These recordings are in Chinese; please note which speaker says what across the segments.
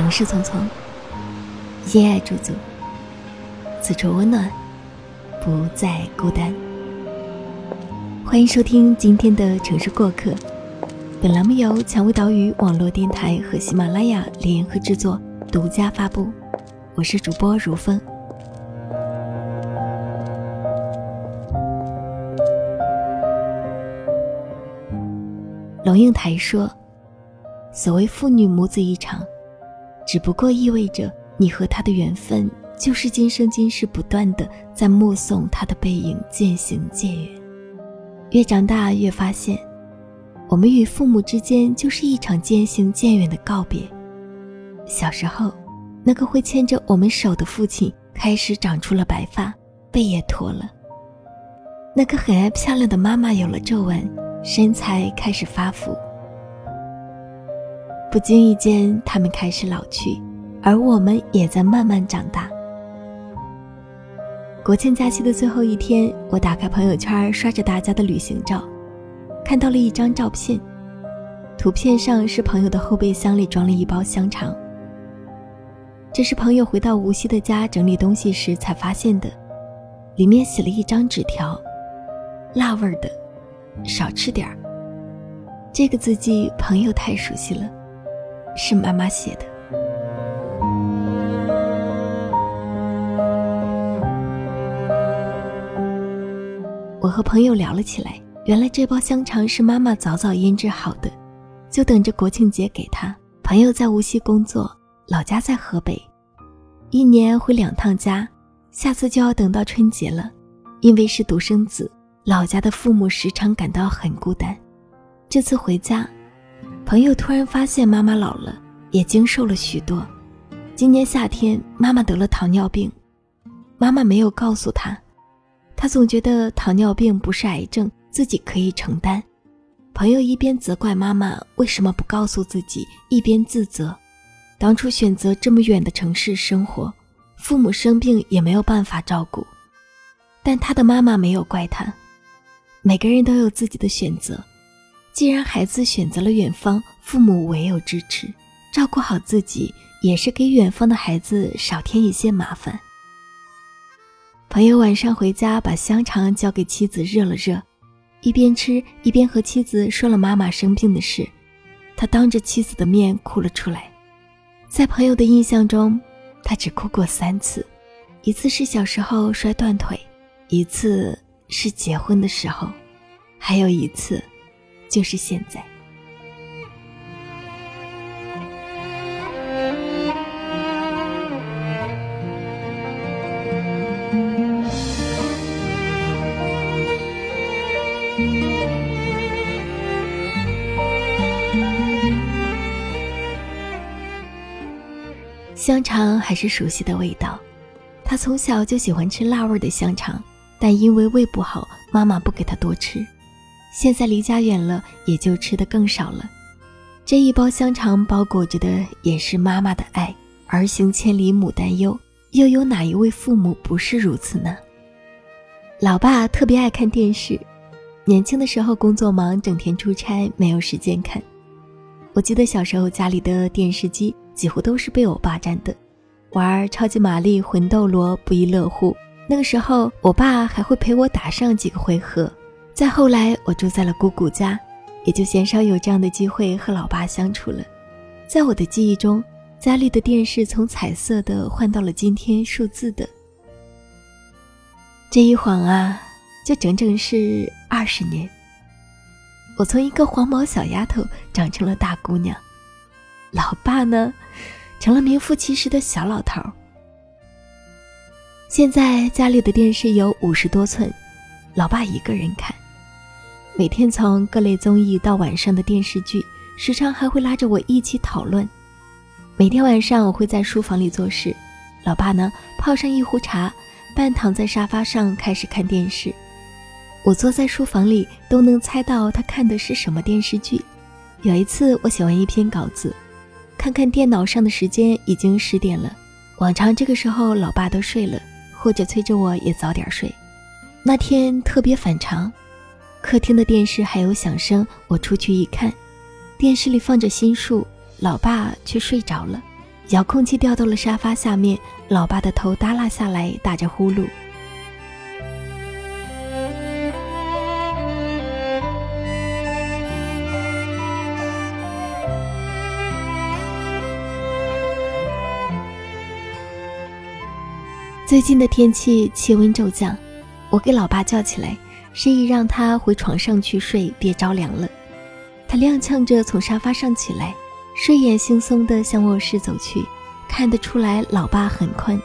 Speaker 1: 城市匆匆，夜爱驻足，此处温暖，不再孤单。欢迎收听今天的城市过客。本栏目由蔷薇岛屿网络电台和喜马拉雅联合制作，独家发布。我是主播如风。龙应台说：“所谓父女母子一场，只不过意味着你和他的缘分，就是今生今世不断的在目送他的背影渐行渐远。越长大越发现。”我们与父母之间就是一场渐行渐远的告别。小时候，那个会牵着我们手的父亲开始长出了白发，背也驼了；那个很爱漂亮的妈妈有了皱纹，身材开始发福。不经意间，他们开始老去，而我们也在慢慢长大。国庆假期的最后一天，我打开朋友圈，刷着大家的旅行照。看到了一张照片，图片上是朋友的后备箱里装了一包香肠。这是朋友回到无锡的家整理东西时才发现的，里面写了一张纸条：“辣味儿的，少吃点儿。”这个字迹朋友太熟悉了，是妈妈写的。我和朋友聊了起来。原来这包香肠是妈妈早早腌制好的，就等着国庆节给他。朋友在无锡工作，老家在河北，一年回两趟家，下次就要等到春节了。因为是独生子，老家的父母时常感到很孤单。这次回家，朋友突然发现妈妈老了，也精瘦了许多。今年夏天，妈妈得了糖尿病，妈妈没有告诉他，他总觉得糖尿病不是癌症。自己可以承担。朋友一边责怪妈妈为什么不告诉自己，一边自责，当初选择这么远的城市生活，父母生病也没有办法照顾。但他的妈妈没有怪他。每个人都有自己的选择，既然孩子选择了远方，父母唯有支持，照顾好自己，也是给远方的孩子少添一些麻烦。朋友晚上回家，把香肠交给妻子热了热。一边吃一边和妻子说了妈妈生病的事，他当着妻子的面哭了出来。在朋友的印象中，他只哭过三次，一次是小时候摔断腿，一次是结婚的时候，还有一次，就是现在。香肠还是熟悉的味道，他从小就喜欢吃辣味的香肠，但因为胃不好，妈妈不给他多吃。现在离家远了，也就吃的更少了。这一包香肠包裹着的也是妈妈的爱。儿行千里母担忧，又有哪一位父母不是如此呢？老爸特别爱看电视，年轻的时候工作忙，整天出差，没有时间看。我记得小时候家里的电视机。几乎都是被我霸占的，玩超级玛丽、魂斗罗不亦乐乎。那个时候，我爸还会陪我打上几个回合。再后来，我住在了姑姑家，也就鲜少有这样的机会和老爸相处了。在我的记忆中，家里的电视从彩色的换到了今天数字的。这一晃啊，就整整是二十年。我从一个黄毛小丫头长成了大姑娘。老爸呢，成了名副其实的小老头。现在家里的电视有五十多寸，老爸一个人看，每天从各类综艺到晚上的电视剧，时常还会拉着我一起讨论。每天晚上我会在书房里做事，老爸呢泡上一壶茶，半躺在沙发上开始看电视。我坐在书房里都能猜到他看的是什么电视剧。有一次我写完一篇稿子。看看电脑上的时间，已经十点了。往常这个时候，老爸都睡了，或者催着我也早点睡。那天特别反常，客厅的电视还有响声。我出去一看，电视里放着心术，老爸却睡着了，遥控器掉到了沙发下面，老爸的头耷拉下来，打着呼噜。最近的天气气温骤降，我给老爸叫起来，示意让他回床上去睡，别着凉了。他踉跄着从沙发上起来，睡眼惺忪地向卧室走去，看得出来老爸很困。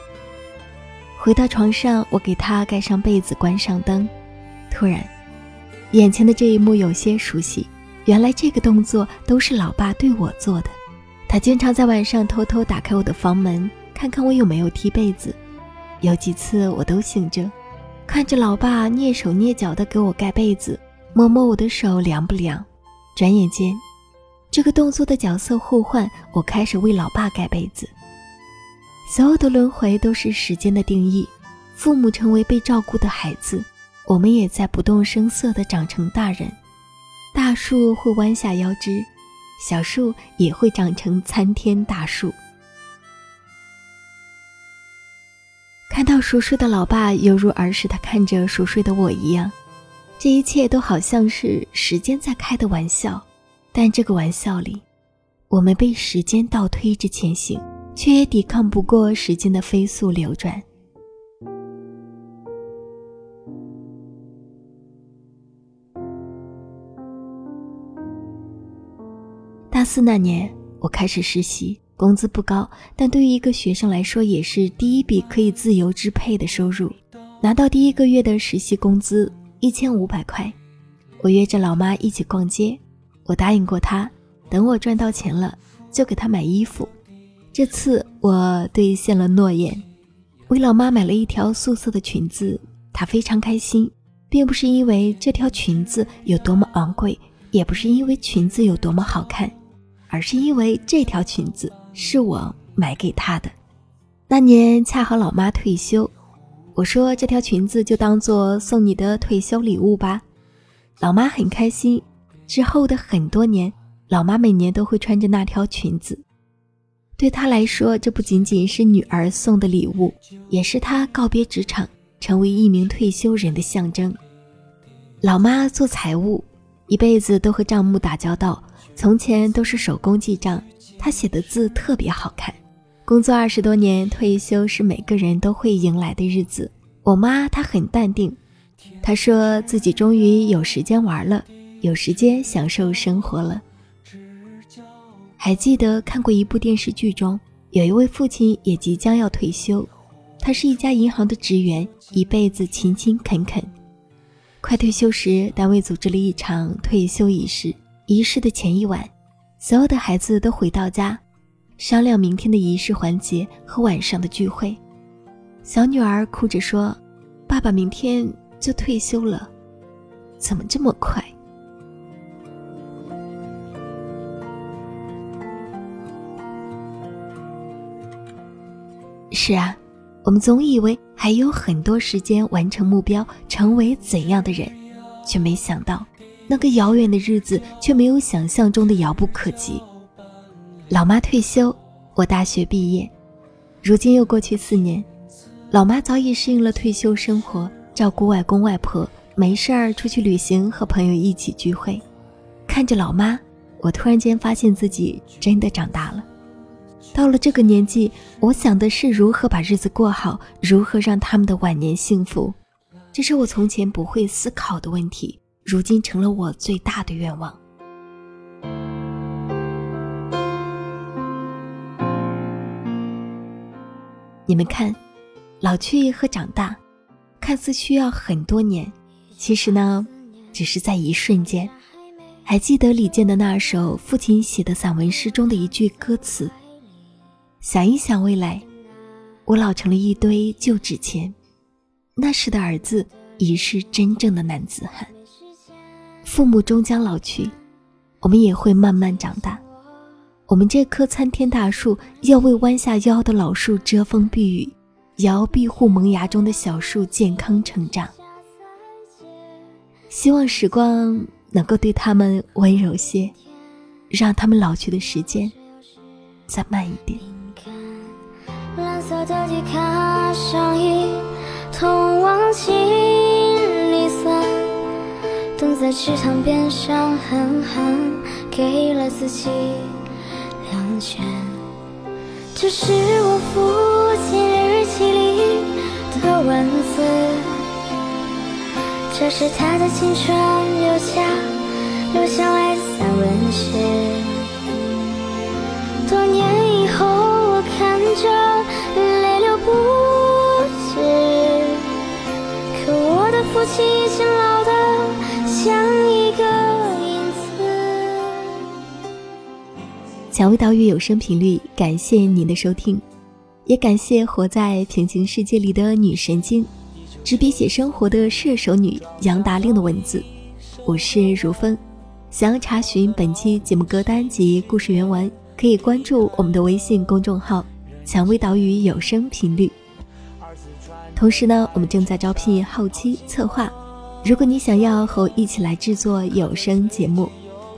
Speaker 1: 回到床上，我给他盖上被子，关上灯。突然，眼前的这一幕有些熟悉，原来这个动作都是老爸对我做的。他经常在晚上偷偷打开我的房门，看看我有没有踢被子。有几次我都醒着，看着老爸蹑手蹑脚地给我盖被子，摸摸我的手凉不凉。转眼间，这个动作的角色互换，我开始为老爸盖被子。所有的轮回都是时间的定义。父母成为被照顾的孩子，我们也在不动声色地长成大人。大树会弯下腰枝，小树也会长成参天大树。看到熟睡的老爸，犹如儿时他看着熟睡的我一样，这一切都好像是时间在开的玩笑。但这个玩笑里，我们被时间倒推着前行，却也抵抗不过时间的飞速流转。大四那年，我开始实习。工资不高，但对于一个学生来说，也是第一笔可以自由支配的收入。拿到第一个月的实习工资一千五百块，我约着老妈一起逛街。我答应过她，等我赚到钱了就给她买衣服。这次我兑现了诺言，为老妈买了一条素色的裙子，她非常开心，并不是因为这条裙子有多么昂贵，也不是因为裙子有多么好看，而是因为这条裙子。是我买给她的，那年恰好老妈退休，我说这条裙子就当做送你的退休礼物吧。老妈很开心。之后的很多年，老妈每年都会穿着那条裙子。对她来说，这不仅仅是女儿送的礼物，也是她告别职场，成为一名退休人的象征。老妈做财务，一辈子都和账目打交道，从前都是手工记账。他写的字特别好看。工作二十多年，退休是每个人都会迎来的日子。我妈她很淡定，她说自己终于有时间玩了，有时间享受生活了。还记得看过一部电视剧中，有一位父亲也即将要退休，他是一家银行的职员，一辈子勤勤恳恳。快退休时，单位组织了一场退休仪式。仪式的前一晚。所有的孩子都回到家，商量明天的仪式环节和晚上的聚会。小女儿哭着说：“爸爸明天就退休了，怎么这么快？”是啊，我们总以为还有很多时间完成目标，成为怎样的人，却没想到。那个遥远的日子却没有想象中的遥不可及。老妈退休，我大学毕业，如今又过去四年，老妈早已适应了退休生活，照顾外公外婆，没事儿出去旅行，和朋友一起聚会。看着老妈，我突然间发现自己真的长大了。到了这个年纪，我想的是如何把日子过好，如何让他们的晚年幸福，这是我从前不会思考的问题。如今成了我最大的愿望。你们看，老去和长大，看似需要很多年，其实呢，只是在一瞬间。还记得李健的那首父亲写的散文诗中的一句歌词：“想一想未来，我老成了一堆旧纸钱，那时的儿子已是真正的男子汉。”父母终将老去，我们也会慢慢长大。我们这棵参天大树要为弯下腰的老树遮风避雨，也要庇护萌芽中的小树健康成长。希望时光能够对他们温柔些，让他们老去的时间再慢一点。
Speaker 2: 色的上衣，通往心。蹲在池塘边上，狠狠给了自己两拳。这是我父亲日记里的文字，这是他的青春留下留下来的散文诗。多年以后，我看着泪流不止。可我的父亲已经老
Speaker 1: 蔷薇岛屿有声频率，感谢您的收听，也感谢活在平行世界里的女神经，执笔写生活的射手女杨达令的文字。我是如风，想要查询本期节目歌单及故事原文。可以关注我们的微信公众号“蔷薇岛屿有声频率”。同时呢，我们正在招聘后期策划。如果你想要和我一起来制作有声节目，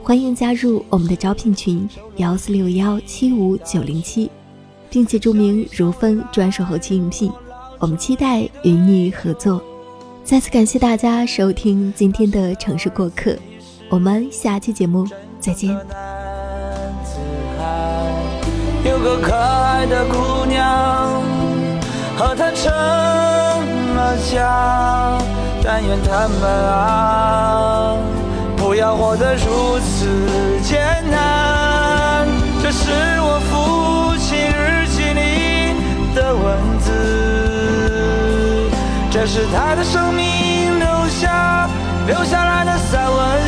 Speaker 1: 欢迎加入我们的招聘群幺四六幺七五九零七，并且注明“如风专属后期应聘”。我们期待与你合作。再次感谢大家收听今天的城市过客，我们下期节目再见。
Speaker 3: 有个可爱的姑娘，和他成了家。但愿他们啊，要活得如此艰难。这是我父亲日记里的文字，这是他的生命留下留下来的散文